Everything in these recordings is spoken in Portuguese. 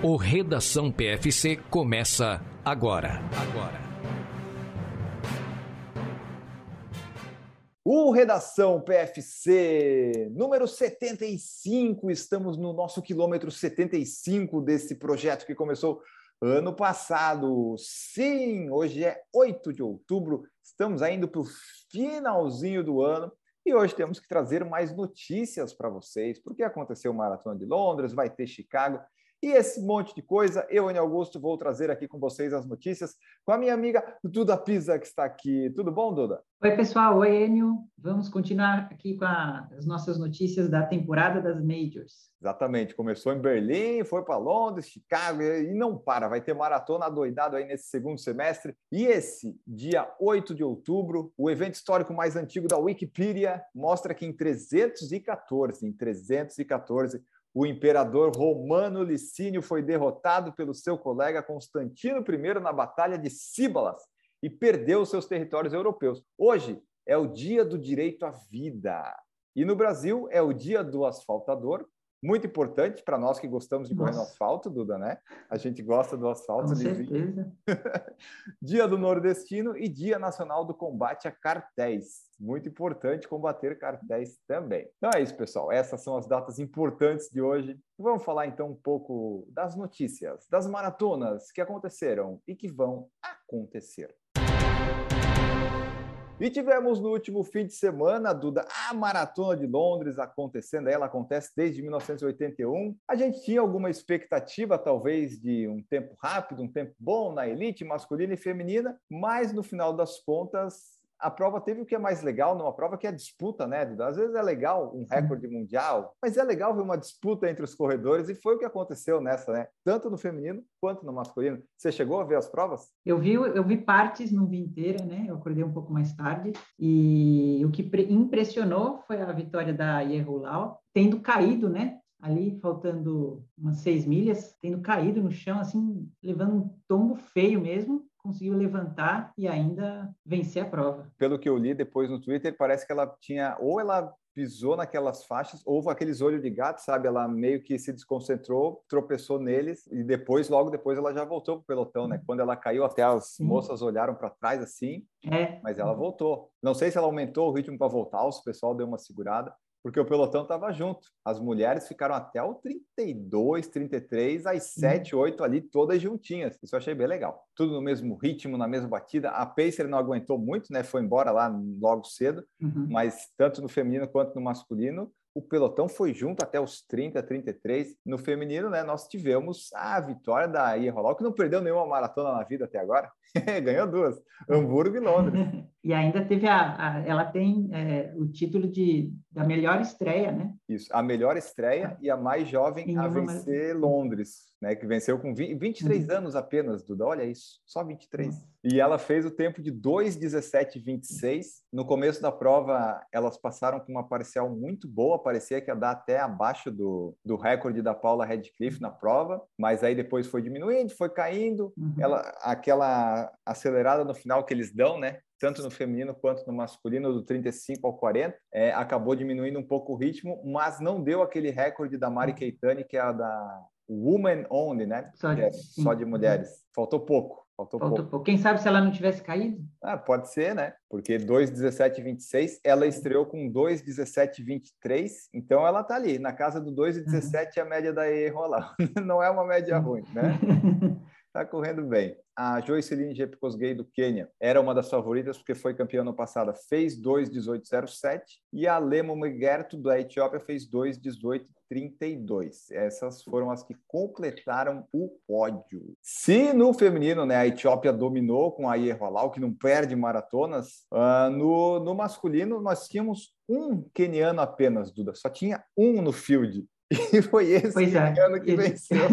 O Redação PFC começa agora. Agora. O Redação PFC número 75. Estamos no nosso quilômetro 75 desse projeto que começou ano passado. Sim, hoje é 8 de outubro. Estamos indo para o finalzinho do ano e hoje temos que trazer mais notícias para vocês, porque aconteceu o Maratona de Londres, vai ter Chicago e esse monte de coisa, eu, Enio Augusto, vou trazer aqui com vocês as notícias com a minha amiga Duda Pisa, que está aqui. Tudo bom, Duda? Oi, pessoal. Oi, Enio. Vamos continuar aqui com a, as nossas notícias da temporada das Majors. Exatamente. Começou em Berlim, foi para Londres, Chicago e não para. Vai ter maratona doidado aí nesse segundo semestre. E esse, dia 8 de outubro, o evento histórico mais antigo da Wikipedia, mostra que em 314, em 314, o imperador romano Licínio foi derrotado pelo seu colega Constantino I na Batalha de Síbalas e perdeu seus territórios europeus. Hoje é o dia do direito à vida. E no Brasil é o dia do asfaltador, muito importante para nós que gostamos de correr no asfalto, Duda, né? A gente gosta do asfalto. Com certeza. Dia do Nordestino e Dia Nacional do Combate a Cartéis. Muito importante combater cartéis também. Então é isso, pessoal. Essas são as datas importantes de hoje. Vamos falar então um pouco das notícias, das maratonas que aconteceram e que vão acontecer. E tivemos no último fim de semana, Duda, a Maratona de Londres acontecendo. Ela acontece desde 1981. A gente tinha alguma expectativa, talvez, de um tempo rápido, um tempo bom na elite masculina e feminina, mas no final das contas a prova teve o que é mais legal numa prova que é a disputa, né, Duda? Às vezes é legal um recorde mundial, mas é legal ver uma disputa entre os corredores e foi o que aconteceu nessa, né? Tanto no feminino quanto no masculino. Você chegou a ver as provas? Eu vi, eu vi partes, não vi inteira, né? Eu acordei um pouco mais tarde e o que impressionou foi a vitória da Yehulau, tendo caído, né? ali faltando umas seis milhas, tendo caído no chão, assim, levando um tombo feio mesmo, conseguiu levantar e ainda vencer a prova. Pelo que eu li depois no Twitter, parece que ela tinha, ou ela pisou naquelas faixas, houve aqueles olhos de gato, sabe? Ela meio que se desconcentrou, tropeçou neles e depois, logo depois, ela já voltou pro pelotão, né? Quando ela caiu, até as Sim. moças olharam para trás assim, é. mas ela voltou. Não sei se ela aumentou o ritmo para voltar, o pessoal deu uma segurada, porque o pelotão estava junto. As mulheres ficaram até o 32, 33, às 7, 8 ali, todas juntinhas. Isso eu achei bem legal. Tudo no mesmo ritmo, na mesma batida. A Pacer não aguentou muito, né? Foi embora lá logo cedo, uhum. mas tanto no feminino quanto no masculino, o pelotão foi junto até os 30, 33. No feminino, né, nós tivemos a vitória da Ia que não perdeu nenhuma maratona na vida até agora. Ganhou duas, Hamburgo e Londres. e ainda teve a, a ela tem é, o título de da melhor estreia, né? Isso, a melhor estreia e a mais jovem a vencer Londres, né? Que venceu com 20, 23 uhum. anos apenas, Duda. Olha isso, só 23. Uhum. E ela fez o tempo de 2,17,26. No começo da prova, elas passaram com uma parcial muito boa, parecia que ia dar até abaixo do, do recorde da Paula Redcliffe na prova, mas aí depois foi diminuindo, foi caindo. Uhum. Ela, aquela acelerada no final que eles dão, né? Tanto no feminino quanto no masculino, do 35 ao 40, é, acabou diminuindo um pouco o ritmo, mas não deu aquele recorde da Mari Keitani, que é a da Woman Only, né? Só de, é só de mulheres. Faltou pouco. Faltou, Faltou pouco. pouco. Quem sabe se ela não tivesse caído? Ah, pode ser, né? Porque 2,17,26, ela estreou com 2,17,23, então ela tá ali, na casa do 2,17 uhum. a média da Rolar. não é uma média ruim, né? Tá correndo bem. A Joyceline Jepkosgei do Quênia era uma das favoritas porque foi campeã no passado, fez 2:18:07 e a Lemo Megerto da Etiópia fez 2:18:32. Essas foram as que completaram o pódio. Se no feminino, né, a Etiópia dominou com a Ierwalau, que não perde maratonas, uh, no, no masculino nós tínhamos um queniano apenas, Duda. Só tinha um no field. E foi esse pois é. ano que venceu.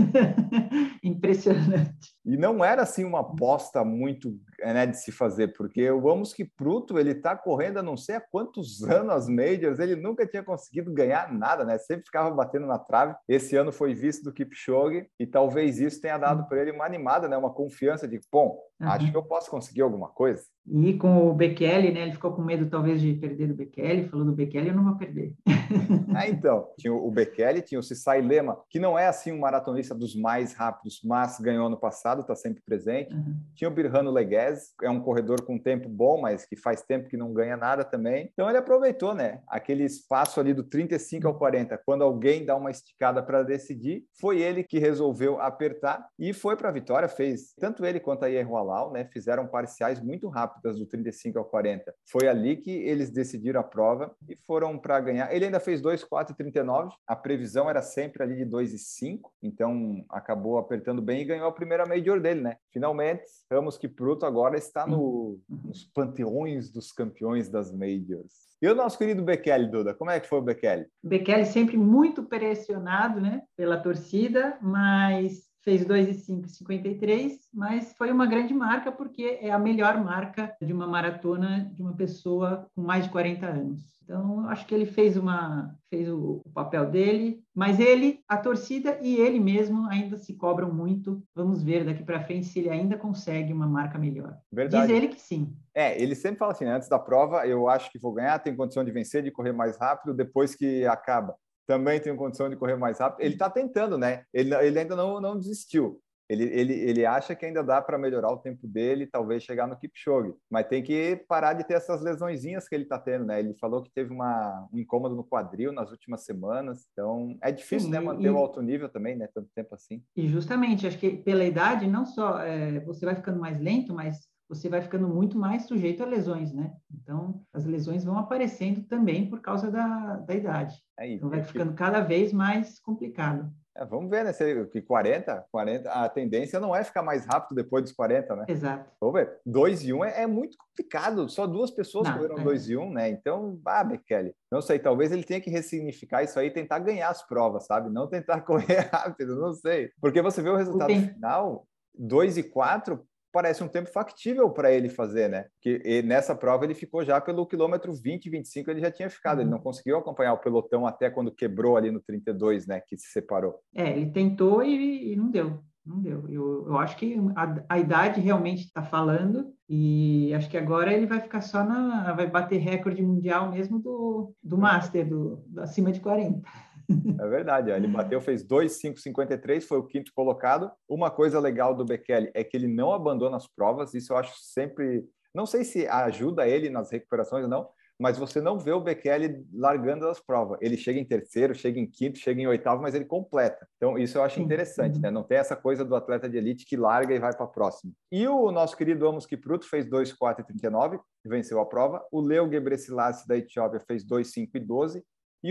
Impressionante. E não era assim uma aposta muito né, de se fazer, porque o Vamos Kipruto, ele está correndo há não sei há quantos anos as majors, ele nunca tinha conseguido ganhar nada, né? Sempre ficava batendo na trave. Esse ano foi visto do Kipchoge e talvez isso tenha dado para ele uma animada, né? Uma confiança de, bom, uhum. acho que eu posso conseguir alguma coisa. E com o Bekele, né? Ele ficou com medo talvez de perder do Bekele, falou do Bekele, eu não vou perder. ah, então, tinha o Bekele, tinha o Cissai Lema, que não é assim um maratonista dos mais rápidos, mas ganhou ano passado, está sempre presente. Uhum. Tinha o Birrano Leguez, é um corredor com tempo bom, mas que faz tempo que não ganha nada também. Então ele aproveitou, né? Aquele espaço ali do 35 ao 40, quando alguém dá uma esticada para decidir, foi ele que resolveu apertar e foi para a vitória, fez tanto ele quanto a Ierro Alal, né? Fizeram parciais muito rápidos rápidas do 35 ao 40. Foi ali que eles decidiram a prova e foram para ganhar. Ele ainda fez 2,4,39. A previsão era sempre ali de 2,5. Então acabou apertando bem e ganhou a primeira Major dele, né? Finalmente, Ramos Kipruto agora está no, nos panteões dos campeões das Majors. E o nosso querido Bekele, Duda, como é que foi o Bekele? Bekele sempre muito pressionado né, pela torcida, mas fez 2,53, mas foi uma grande marca porque é a melhor marca de uma maratona de uma pessoa com mais de 40 anos. Então, acho que ele fez uma fez o, o, papel dele, mas ele, a torcida e ele mesmo ainda se cobram muito. Vamos ver daqui para frente se ele ainda consegue uma marca melhor. Verdade. Diz ele que sim. É, ele sempre fala assim, antes da prova, eu acho que vou ganhar, tenho condição de vencer, de correr mais rápido, depois que acaba também tem condição de correr mais rápido. Ele está tentando, né? Ele, ele ainda não, não desistiu. Ele, ele, ele acha que ainda dá para melhorar o tempo dele, talvez chegar no Kipchoge, mas tem que parar de ter essas lesõezinhas que ele está tendo, né? Ele falou que teve uma, um incômodo no quadril nas últimas semanas, então é difícil, Sim, né, manter e, o alto nível também, né, tanto tempo assim. E justamente, acho que pela idade, não só é, você vai ficando mais lento, mas você vai ficando muito mais sujeito a lesões, né? Então, as lesões vão aparecendo também por causa da, da idade. É então, vai ficando cada vez mais complicado. É, vamos ver, né? Se, que 40, 40, a tendência não é ficar mais rápido depois dos 40, né? Exato. Vamos ver. 2 e 1 um é, é, muito complicado. Só duas pessoas não, correram 2 é. e 1, um, né? Então, ah, Bekele, não sei, talvez ele tenha que ressignificar isso aí e tentar ganhar as provas, sabe? Não tentar correr rápido, não sei. Porque você vê o resultado o final, 2 e 4, parece um tempo factível para ele fazer, né? Que nessa prova ele ficou já pelo quilômetro 20, 25, ele já tinha ficado, ele não uhum. conseguiu acompanhar o pelotão até quando quebrou ali no 32, né? Que se separou. É, ele tentou e, e não deu. Não deu. Eu, eu acho que a, a idade realmente está falando e acho que agora ele vai ficar só na. vai bater recorde mundial mesmo do, do Master, do, do acima de 40. É verdade, ele bateu, fez 2,553, foi o quinto colocado. Uma coisa legal do Bekele é que ele não abandona as provas, isso eu acho sempre. Não sei se ajuda ele nas recuperações ou não, mas você não vê o Bekele largando as provas. Ele chega em terceiro, chega em quinto, chega em oitavo, mas ele completa. Então, isso eu acho interessante, né? Não tem essa coisa do atleta de elite que larga e vai para a próxima. E o nosso querido Amos Kipruto fez 2,4,39, venceu a prova. O Leo Gebrselassie da Etiópia fez 2,5,12. E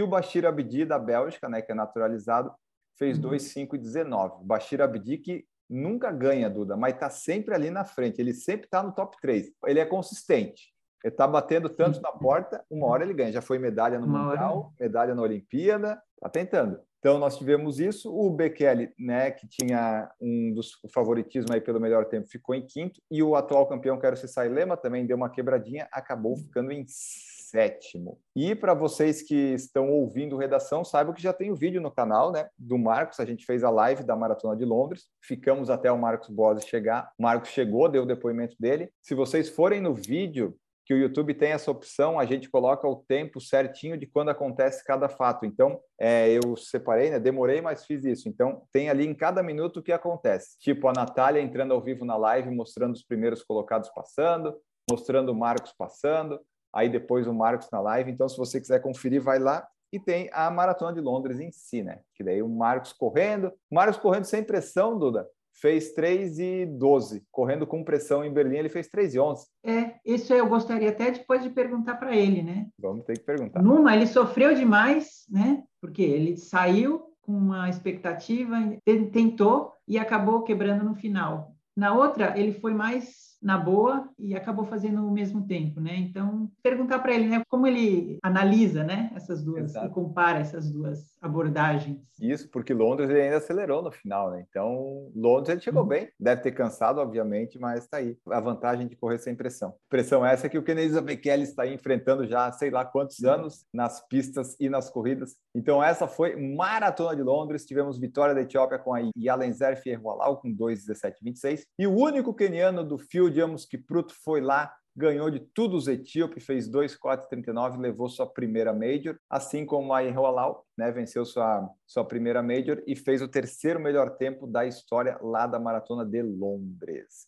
o Bashir Abdi, da Bélgica, né, que é naturalizado, fez uhum. 2,5,19. Bashir Abdi, que nunca ganha, Duda, mas está sempre ali na frente. Ele sempre está no top 3. Ele é consistente. Ele está batendo tanto na porta, uma hora ele ganha. Já foi medalha no uma Mundial, hora. medalha na Olimpíada, está tentando. Então, nós tivemos isso. O Bekele, né, que tinha um dos favoritismos aí pelo melhor tempo, ficou em quinto. E o atual campeão, que era o Cissai Lema, também deu uma quebradinha, acabou ficando em sétimo. E para vocês que estão ouvindo redação, saibam que já tem o um vídeo no canal, né, do Marcos. A gente fez a live da Maratona de Londres. Ficamos até o Marcos Bose chegar. O Marcos chegou, deu o depoimento dele. Se vocês forem no vídeo, que o YouTube tem essa opção, a gente coloca o tempo certinho de quando acontece cada fato. Então, é, eu separei, né? Demorei, mas fiz isso. Então, tem ali em cada minuto o que acontece. Tipo, a Natália entrando ao vivo na live, mostrando os primeiros colocados passando, mostrando o Marcos passando, aí depois o Marcos na live. Então, se você quiser conferir, vai lá. E tem a Maratona de Londres em si, né? Que daí o Marcos correndo. Marcos correndo sem pressão, Duda. Fez 3 e 12. Correndo com pressão em Berlim, ele fez 3 e 11. É, isso eu gostaria até depois de perguntar para ele, né? Vamos ter que perguntar. Numa, ele sofreu demais, né? Porque ele saiu com uma expectativa, tentou e acabou quebrando no final. Na outra, ele foi mais na boa e acabou fazendo o mesmo tempo, né? Então, perguntar para ele, né, como ele analisa, né, essas duas Exato. e compara essas duas abordagens. Isso, porque Londres ele ainda acelerou no final, né? Então, Londres ele chegou uhum. bem, deve ter cansado, obviamente, mas está aí a vantagem de correr sem pressão. Pressão essa que o Kenenisa Bekele está enfrentando já sei lá quantos uhum. anos nas pistas e nas corridas. Então, essa foi Maratona de Londres. Tivemos vitória da Etiópia com a Yalenzer Fierwalau com 2,17,26. E o único keniano do field, Amos Kipruto, foi lá ganhou de tudo os etíopes, fez 2,439, levou sua primeira Major, assim como a Iroalau, né, venceu sua, sua primeira Major e fez o terceiro melhor tempo da história lá da Maratona de Londres.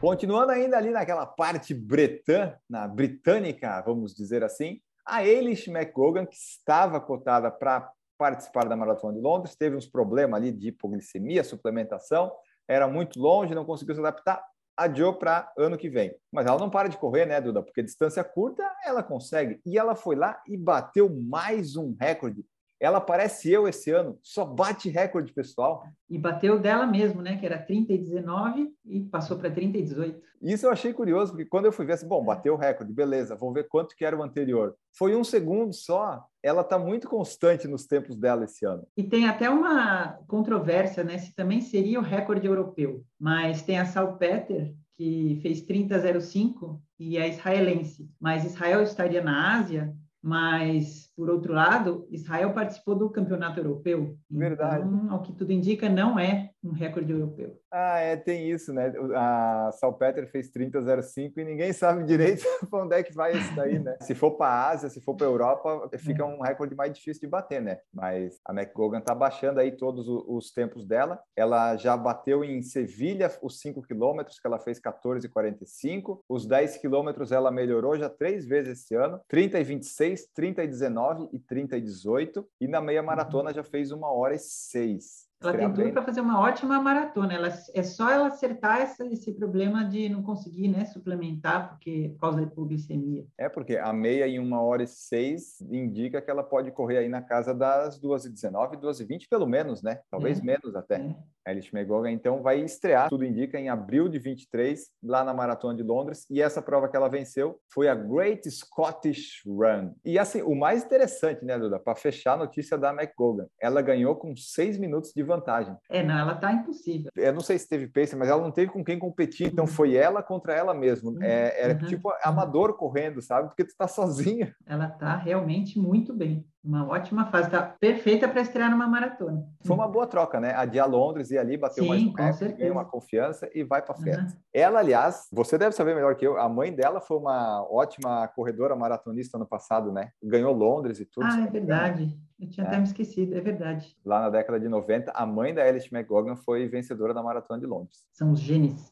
Continuando ainda ali naquela parte bretã, na britânica, vamos dizer assim, a Eilish McGogan, que estava cotada para participar da Maratona de Londres, teve uns problemas ali de hipoglicemia, suplementação, era muito longe, não conseguiu se adaptar, adiou para ano que vem. Mas ela não para de correr, né, Duda? Porque distância curta ela consegue. E ela foi lá e bateu mais um recorde ela parece eu esse ano, só bate recorde pessoal. E bateu dela mesmo, né? Que era 30 e 19 e passou para 30 e 18. Isso eu achei curioso, porque quando eu fui ver assim, bom, bateu o recorde, beleza, vou ver quanto que era o anterior. Foi um segundo só. Ela está muito constante nos tempos dela esse ano. E tem até uma controvérsia, né? Se também seria o recorde europeu. Mas tem a Sal Peter, que fez 30,05 e é israelense. Mas Israel estaria na Ásia mas, por outro lado, Israel participou do campeonato europeu. Verdade. Então, ao que tudo indica, não é um recorde europeu. Ah, é, tem isso, né? A Salpeter fez 30,05 e ninguém sabe direito para onde é que vai isso daí, né? Se for para a Ásia, se for para a Europa, fica é. um recorde mais difícil de bater, né? Mas a McGogan tá baixando aí todos os tempos dela. Ela já bateu em Sevilha os 5 quilômetros, que ela fez 14,45. Os 10 quilômetros ela melhorou já três vezes esse ano. 30 e 26, 30 e 19 e 30 e 18. E na meia maratona já fez uma hora e seis. Ela tem tudo para fazer uma ótima maratona. Ela, é só ela acertar essa, esse problema de não conseguir né, suplementar porque, por causa da hipoglicemia. É, porque a meia em uma hora e seis indica que ela pode correr aí na casa das 2h19, 2h20 pelo menos, né? Talvez é. menos até. É. A McGogan, então, vai estrear, tudo indica, em abril de 23, lá na Maratona de Londres. E essa prova que ela venceu foi a Great Scottish Run. E, assim, o mais interessante, né, Duda, para fechar a notícia da McGogan, ela ganhou com seis minutos de vantagem. É, não, ela tá impossível. Eu não sei se teve pace, mas ela não teve com quem competir, então uhum. foi ela contra ela mesma. Uhum. É, era uhum. tipo amador correndo, sabe? Porque tu tá sozinha. Ela tá realmente muito bem. Uma ótima fase, tá perfeita para estrear numa maratona. Foi uma boa troca, né? A de a Londres e ali bateu Sim, mais um recorde, ganhou uma confiança e vai para frente. Uhum. Ela, aliás, você deve saber melhor que eu, a mãe dela foi uma ótima corredora maratonista no passado, né? Ganhou Londres e tudo. Ah, é verdade. Eu tinha é. até me esquecido, é verdade. Lá na década de 90, a mãe da Alice McGogan foi vencedora da Maratona de Londres. São os genes.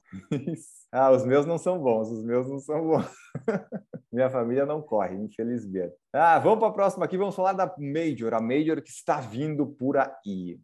ah, os meus não são bons, os meus não são bons. Minha família não corre, infelizmente. Ah, vamos para a próxima aqui, vamos falar da Major, a Major que está vindo por aí.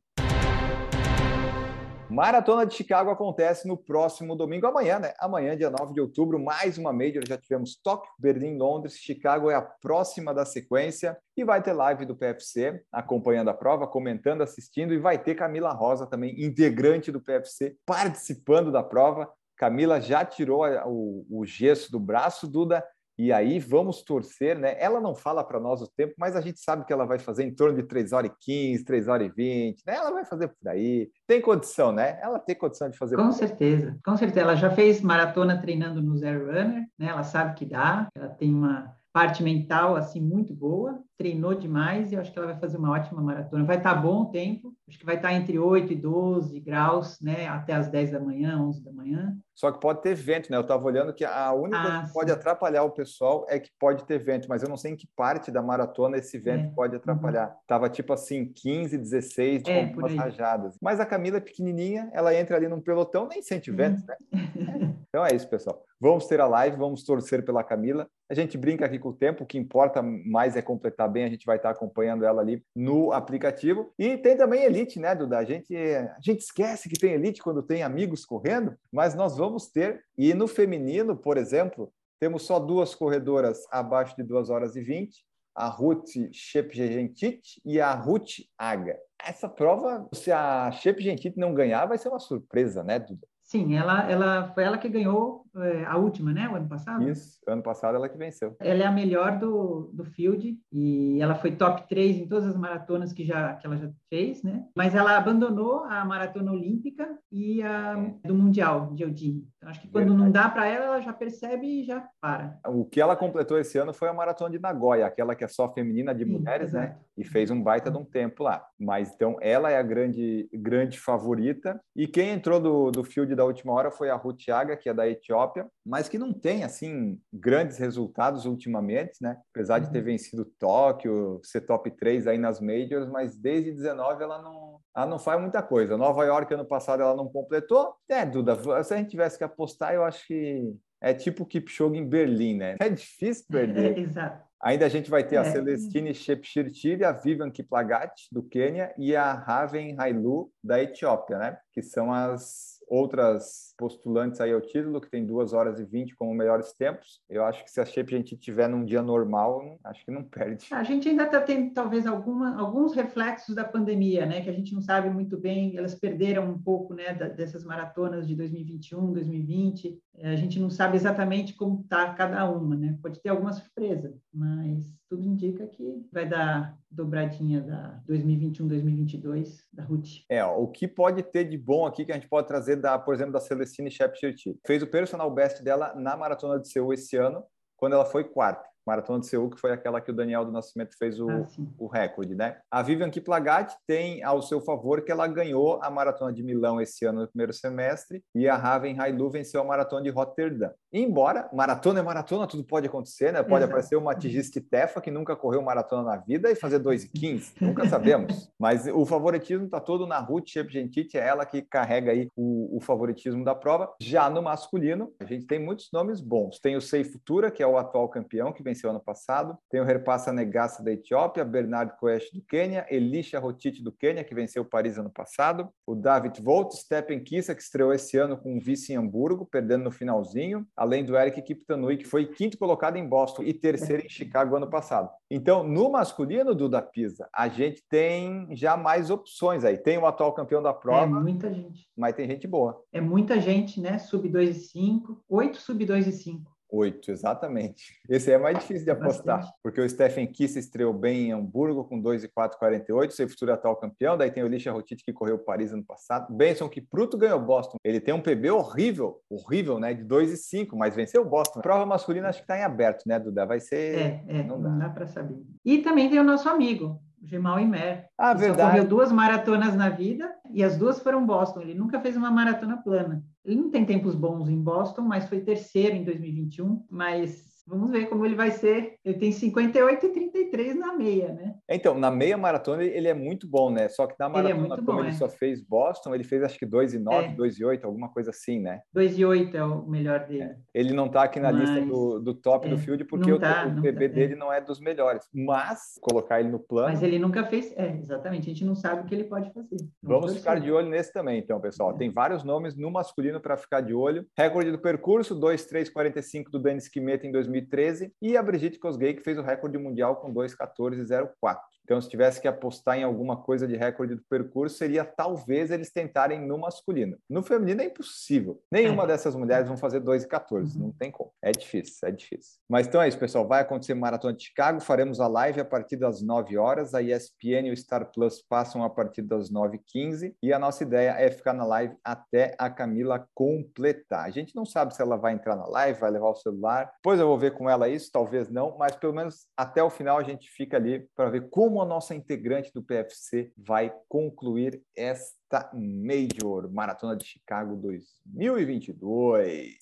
Maratona de Chicago acontece no próximo domingo, amanhã, né? Amanhã, dia 9 de outubro, mais uma Major. Já tivemos Tóquio, Berlim, Londres. Chicago é a próxima da sequência. E vai ter live do PFC acompanhando a prova, comentando, assistindo. E vai ter Camila Rosa também, integrante do PFC, participando da prova. Camila já tirou o, o gesso do braço, Duda e aí vamos torcer, né? Ela não fala para nós o tempo, mas a gente sabe que ela vai fazer em torno de 3 horas e 15, 3 horas e 20, né? Ela vai fazer por aí. Tem condição, né? Ela tem condição de fazer. Com certeza, com certeza. Ela já fez maratona treinando no Zero Runner, né? Ela sabe que dá, ela tem uma parte mental assim muito boa, treinou demais e eu acho que ela vai fazer uma ótima maratona. Vai estar tá bom o tempo, acho que vai estar tá entre 8 e 12 graus, né, até as 10 da manhã, 11 da manhã. Só que pode ter vento, né? Eu estava olhando que a única ah, coisa que pode atrapalhar o pessoal é que pode ter vento, mas eu não sei em que parte da maratona esse vento é. pode atrapalhar. Uhum. Tava tipo assim, 15, 16 de é, rajadas. Mas a Camila é pequenininha, ela entra ali num pelotão, nem sente uhum. vento, né? então é isso, pessoal. Vamos ter a live, vamos torcer pela Camila. A gente brinca aqui com o tempo, o que importa mais é completar bem, a gente vai estar acompanhando ela ali no aplicativo. E tem também Elite, né, Duda? A gente, a gente esquece que tem Elite quando tem amigos correndo, mas nós vamos ter. E no feminino, por exemplo, temos só duas corredoras abaixo de 2 horas e 20, a Ruth Shepgentit e a Ruth Aga. Essa prova, se a Shepgentit não ganhar, vai ser uma surpresa, né, Duda? Sim, ela, ela foi ela que ganhou a última, né? O ano passado? Isso, ano passado ela que venceu. Ela é a melhor do, do field e ela foi top 3 em todas as maratonas que, já, que ela já fez, né? Mas ela abandonou a maratona olímpica e a é. do Mundial de Eugene. Então, acho que quando Verdade. não dá para ela, ela já percebe e já para. O que ela completou esse ano foi a maratona de Nagoya, aquela que é só feminina de Sim, mulheres, né? exato. né? E fez um baita de um tempo lá. Mas então ela é a grande, grande favorita. E quem entrou do, do field da última hora foi a Ruth Yaga, que é da Etiópia mas que não tem assim grandes resultados ultimamente, né? Apesar de ter uhum. vencido Tóquio, ser top 3 aí nas majors, mas desde 19 ela não, ela não faz muita coisa. Nova York ano passado ela não completou. É, Duda, se a gente tivesse que apostar, eu acho que é tipo o Kipchoge em Berlim, né? É difícil perder. É, exato. Ainda a gente vai ter é. a Celestine Shepshirtiri, a Vivian Kiplagat, do Quênia, e a Raven Hailu, da Etiópia, né? Que são as outras postulantes aí ao título, que tem 2 horas e 20 como melhores tempos. Eu acho que se a Shape a gente tiver num dia normal, acho que não perde. A gente ainda está tendo talvez alguma, alguns reflexos da pandemia, né, que a gente não sabe muito bem, elas perderam um pouco, né, dessas maratonas de 2021, 2020. É, a gente não sabe exatamente como está cada uma, né? Pode ter alguma surpresa, mas tudo indica que vai dar dobradinha da 2021, 2022 da Ruth. É, ó, o que pode ter de bom aqui que a gente pode trazer da, por exemplo, da Celestine Shepshirti. Fez o personal best dela na maratona de Seul esse ano, quando ela foi quarta. Maratona de Seul, que foi aquela que o Daniel do Nascimento fez o, ah, o recorde, né? A Vivian Kiplagat tem ao seu favor que ela ganhou a Maratona de Milão esse ano no primeiro semestre e a Raven Hailu venceu a Maratona de Rotterdam. Embora, maratona é maratona, tudo pode acontecer, né? Pode Exato. aparecer uma Tigiste Tefa que nunca correu maratona na vida e fazer 2,15, nunca sabemos. Mas o favoritismo está todo na Ruth Shepgentit, é ela que carrega aí o, o, favoritismo da prova. Já no masculino, a gente tem muitos nomes bons. Tem o Sei Futura, que é o atual campeão, que venceu ano passado. Tem o Herpassa Negassa da Etiópia, Bernard Koesh do Quênia, Elisha Rotiti do Quênia, que venceu Paris ano passado. O David Volt, Stepen Kissa, que estreou esse ano com um vice em Hamburgo, perdendo no finalzinho além do Eric Kiptanui, que foi quinto colocado em Boston e terceiro em Chicago ano passado. Então, no masculino do da Pisa, a gente tem já mais opções aí. Tem o atual campeão da prova. É muita gente. Mas tem gente boa. É muita gente, né? Sub 2 e 5, 8 sub 2 e 5. Oito, exatamente. Esse é mais difícil de apostar, Bastante. porque o Stephen Kiss estreou bem em Hamburgo com 2 e 4,48, seu futuro atual campeão. Daí tem o Lisha Rotiti que correu Paris ano passado. Benson Kipruto ganhou Boston. Ele tem um PB horrível, horrível, né? De 2 e 5, mas venceu o Boston. Prova masculina acho que está em aberto, né, Duda? Vai ser. É, é não dá, não dá para saber. E também tem o nosso amigo, Gemal Imer. Ah, verdade. Só correu duas maratonas na vida e as duas foram Boston. Ele nunca fez uma maratona plana. Ele não tem tempos bons em Boston, mas foi terceiro em 2021. Mas Vamos ver como ele vai ser. Ele tem 58 e 33 na meia, né? Então, na meia maratona ele é muito bom, né? Só que na maratona, ele é como bom, ele é. só fez Boston, ele fez acho que 2 e 9, é. 2 e 8, alguma coisa assim, né? 2 e 8 é o melhor dele. É. Ele não tá aqui na mas... lista do, do top do é, field porque o, tá, o PB tá, dele não é dos melhores. Mas, colocar ele no plano... Mas ele nunca fez... É, exatamente. A gente não sabe o que ele pode fazer. Vamos, Vamos ficar de olho nesse também, então, pessoal. Tem vários nomes no masculino para ficar de olho. Recorde do percurso, 2,345 do Denis Quimeta em 2013 e a Brigitte Kosgei, que fez o recorde mundial com 2,14,04. Então, se tivesse que apostar em alguma coisa de recorde do percurso, seria talvez eles tentarem no masculino. No feminino é impossível. Nenhuma é. dessas mulheres vão fazer 2 e 14. Uhum. Não tem como. É difícil, é difícil. Mas então é isso, pessoal. Vai acontecer Maratona de Chicago. Faremos a live a partir das 9 horas. A ESPN e o Star Plus passam a partir das 9h15. E a nossa ideia é ficar na live até a Camila completar. A gente não sabe se ela vai entrar na live, vai levar o celular. Depois eu vou ver com ela isso, talvez não. Mas pelo menos até o final a gente fica ali para ver como como a nossa integrante do PFC vai concluir esta Major Maratona de Chicago 2022.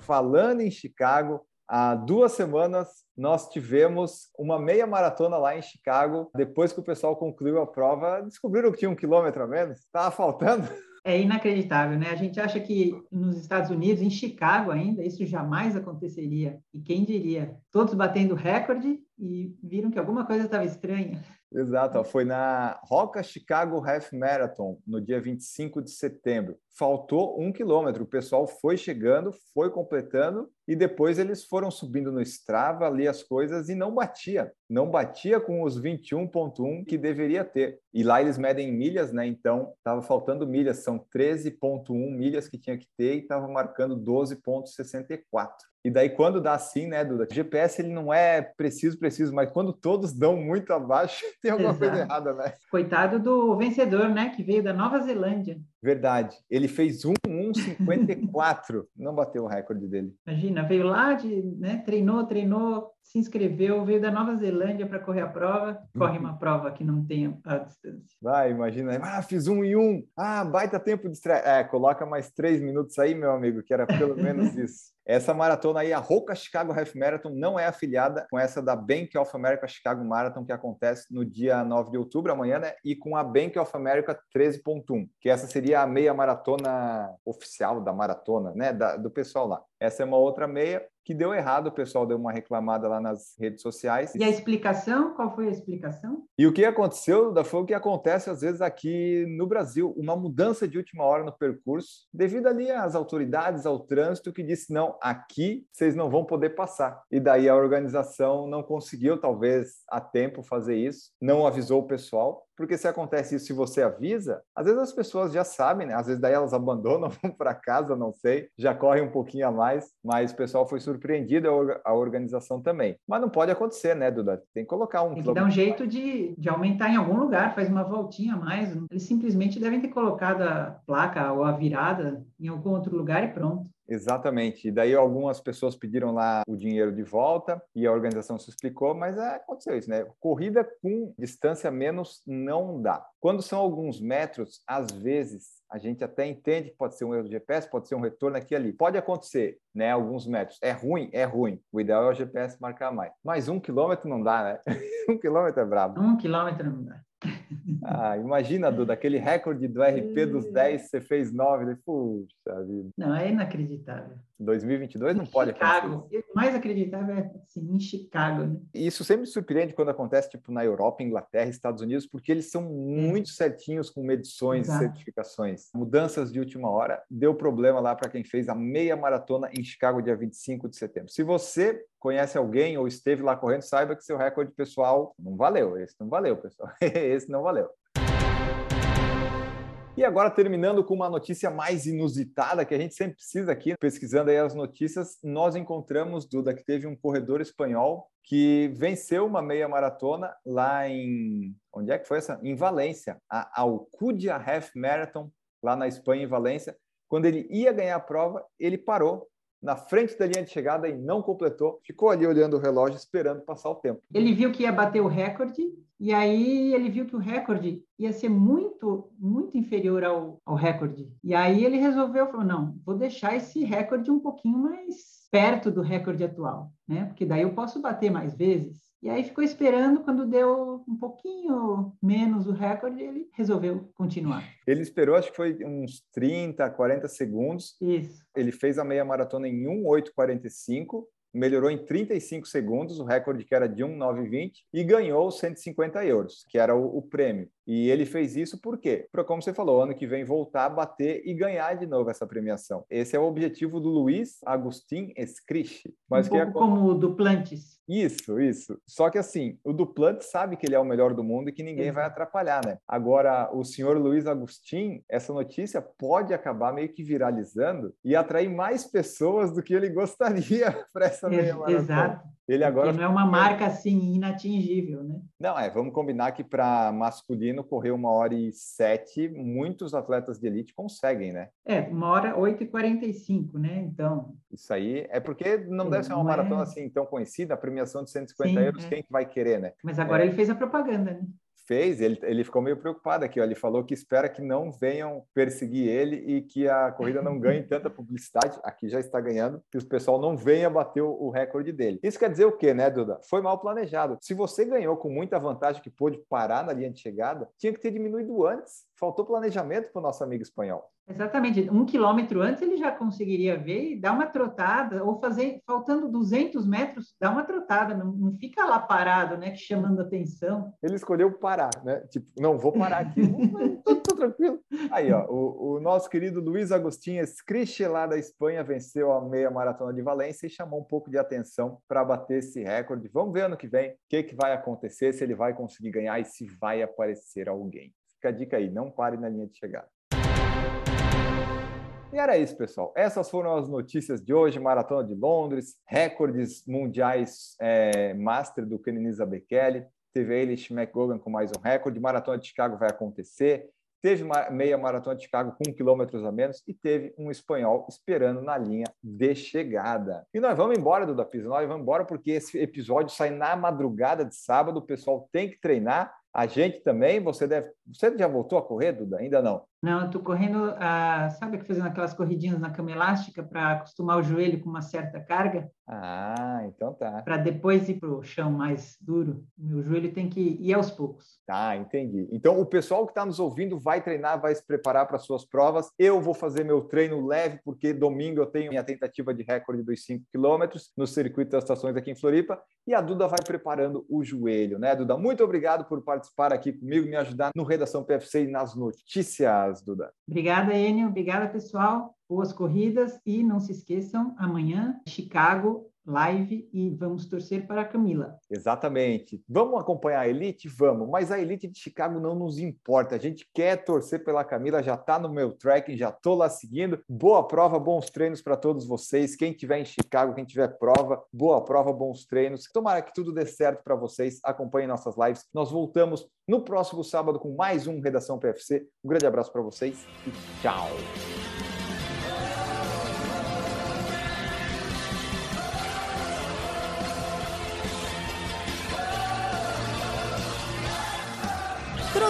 Falando em Chicago, há duas semanas nós tivemos uma meia maratona lá em Chicago. Depois que o pessoal concluiu a prova, descobriram que tinha um quilômetro a menos. Estava faltando. É inacreditável, né? A gente acha que nos Estados Unidos, em Chicago ainda, isso jamais aconteceria. E quem diria? Todos batendo recorde e viram que alguma coisa estava estranha. Exato, foi na Roca Chicago Half Marathon, no dia 25 de setembro. Faltou um quilômetro, o pessoal foi chegando, foi completando, e depois eles foram subindo no Strava ali as coisas e não batia. Não batia com os 21.1 que deveria ter. E lá eles medem milhas, né? Então, estava faltando milhas, são 13.1 milhas que tinha que ter e estava marcando 12.64. E daí, quando dá assim, né, Duda? O GPS ele não é preciso, preciso, mas quando todos dão muito abaixo, tem alguma Exato. coisa errada, né? Coitado do vencedor, né, que veio da Nova Zelândia. Verdade. Ele fez 1,154, não bateu o recorde dele. Imagina, veio lá de, né, treinou, treinou, se inscreveu, veio da Nova Zelândia para correr a prova, corre uma prova que não tem a distância. Vai, imagina, ah, fiz um e um, ah, baita tempo de estreia. É, coloca mais três minutos aí, meu amigo, que era pelo menos isso. Essa maratona aí, a Roca Chicago Half Marathon, não é afiliada com essa da Bank of America Chicago Marathon, que acontece no dia 9 de outubro, amanhã, né? E com a Bank of America 13.1, que essa seria a meia maratona oficial da maratona, né? Da, do pessoal lá. Essa é uma outra meia que deu errado, o pessoal deu uma reclamada lá nas redes sociais. E a explicação? Qual foi a explicação? E o que aconteceu foi o que acontece às vezes aqui no Brasil, uma mudança de última hora no percurso, devido ali às autoridades, ao trânsito, que disse, não, aqui vocês não vão poder passar. E daí a organização não conseguiu, talvez, a tempo fazer isso, não avisou o pessoal, porque se acontece isso, se você avisa, às vezes as pessoas já sabem, né? Às vezes daí elas abandonam, vão para casa, não sei, já correm um pouquinho a mais, mas o pessoal foi surpreendido, a organização também. Mas não pode acontecer, né, Duda? Tem que colocar um... Tem que dar um jeito de, de aumentar em algum lugar, faz uma voltinha a mais. Eles simplesmente devem ter colocado a placa ou a virada em algum outro lugar e pronto. Exatamente. E daí algumas pessoas pediram lá o dinheiro de volta e a organização se explicou, mas é, aconteceu isso, né? Corrida com distância menos não dá. Quando são alguns metros, às vezes a gente até entende que pode ser um erro do GPS, pode ser um retorno aqui e ali. Pode acontecer, né? Alguns metros. É ruim? É ruim. O ideal é o GPS marcar mais. Mas um quilômetro não dá, né? um quilômetro é brabo. Um quilômetro não dá. Ah, imagina, Duda, aquele recorde do RP dos 10, você fez 9. Puxa vida. Não, é inacreditável. 2022 não pode Chicago. acontecer. O mais acreditável é assim, em Chicago. Né? Isso sempre me surpreende quando acontece tipo na Europa, Inglaterra, Estados Unidos, porque eles são muito certinhos com medições Exato. e certificações. Mudanças de última hora deu problema lá para quem fez a meia maratona em Chicago dia 25 de setembro. Se você conhece alguém ou esteve lá correndo, saiba que seu recorde pessoal não valeu. Esse não valeu, pessoal. Esse não valeu. E agora, terminando com uma notícia mais inusitada, que a gente sempre precisa aqui, pesquisando aí as notícias, nós encontramos, Duda, que teve um corredor espanhol que venceu uma meia maratona lá em... Onde é que foi essa? Em Valência, a Alcudia Half Marathon, lá na Espanha, em Valência. Quando ele ia ganhar a prova, ele parou na frente da linha de chegada e não completou, ficou ali olhando o relógio esperando passar o tempo. Ele viu que ia bater o recorde e aí ele viu que o recorde ia ser muito, muito inferior ao, ao recorde. E aí ele resolveu, falou, não, vou deixar esse recorde um pouquinho mais perto do recorde atual, né? Porque daí eu posso bater mais vezes. E aí ficou esperando, quando deu um pouquinho menos o recorde, ele resolveu continuar. Ele esperou, acho que foi uns 30, 40 segundos. Isso. Ele fez a meia maratona em 1,845 melhorou em 35 segundos, o recorde que era de 1,920, e ganhou 150 euros, que era o, o, prêmio. E ele fez isso por quê? Para, como você falou, ano que vem voltar, bater e ganhar de novo essa premiação. Esse é o objetivo do Luiz Agustin. Mas um pouco é como o Duplantis. Isso, isso. Só que assim, o Duplantis sabe que ele é o melhor do mundo e que ninguém vai atrapalhar, né? Agora, o senhor Luiz Agustin, essa notícia pode acabar meio que viralizando e atrair mais pessoas do que ele gostaria para essa meia maratona. Exato. Ele agora Porque não é uma marca assim inatingível, né? Não, é, vamos combinar que para masculino correr uma hora e sete, muitos atletas de elite conseguem, né? É, uma hora oito e quarenta e cinco, né? Então... Isso aí é porque não é, deve ser uma maratona é... assim tão conhecida, a premiação de 150 Sim, euros, é. quem que vai querer, né? Mas agora é. ele fez a propaganda, né? Fez, ele, ele ficou meio preocupado aqui. Ó. Ele falou que espera que não venham perseguir ele e que a corrida não ganhe tanta publicidade. Aqui já está ganhando, que o pessoal não venha bater o, o recorde dele. Isso quer dizer o quê, né, Duda? Foi mal planejado. Se você ganhou com muita vantagem que pôde parar na linha de chegada, tinha que ter diminuído antes faltou planejamento para o nosso amigo espanhol. Exatamente. Um quilômetro antes ele já conseguiria ver e dar uma trotada, ou fazer, faltando 200 metros, dar uma trotada, não, não fica lá parado, né, chamando atenção. Ele escolheu parar, né? Tipo, não, vou parar aqui, tô, tô, tranquilo. Aí, ó, o, o, nosso querido Luiz Agostinho Escriche, lá da Espanha, venceu a meia maratona de Valência e chamou um pouco de atenção para bater esse recorde. Vamos ver ano que vem o que, que vai acontecer, se ele vai conseguir ganhar e se vai aparecer alguém. Fica a dica aí, não pare na linha de chegada. E era isso, pessoal. Essas foram as notícias de hoje. Maratona de Londres, recordes mundiais é, Master do Kenenisa Bekele. Teve Eilish McGogan com mais um recorde. Maratona de Chicago vai acontecer. Teve meia maratona de Chicago com quilômetros a menos e teve um espanhol esperando na linha de chegada. E nós vamos embora, Duda Pisa. Nós vamos embora porque esse episódio sai na madrugada de sábado. O pessoal tem que treinar. A gente também. Você deve. Você já voltou a correr, Duda? Ainda não? Não, eu estou correndo, ah, sabe que fazendo aquelas corridinhas na cama elástica para acostumar o joelho com uma certa carga? Ah, então tá. Para depois ir para o chão mais duro. Meu joelho tem que ir aos poucos. Tá, entendi. Então o pessoal que está nos ouvindo vai treinar, vai se preparar para suas provas. Eu vou fazer meu treino leve, porque domingo eu tenho minha tentativa de recorde dos 5 quilômetros no circuito das estações aqui em Floripa. E a Duda vai preparando o joelho, né, Duda? Muito obrigado por participar aqui comigo, me ajudar no Redação PFC e nas notícias. Duda. Obrigada, Enio. Obrigada, pessoal. Boas corridas e não se esqueçam, amanhã, Chicago, live e vamos torcer para a Camila. Exatamente. Vamos acompanhar a Elite? Vamos, mas a Elite de Chicago não nos importa. A gente quer torcer pela Camila, já está no meu tracking, já estou lá seguindo. Boa prova, bons treinos para todos vocês. Quem tiver em Chicago, quem tiver prova, boa prova, bons treinos. Tomara que tudo dê certo para vocês. Acompanhem nossas lives. Nós voltamos no próximo sábado com mais um Redação PFC. Um grande abraço para vocês e tchau.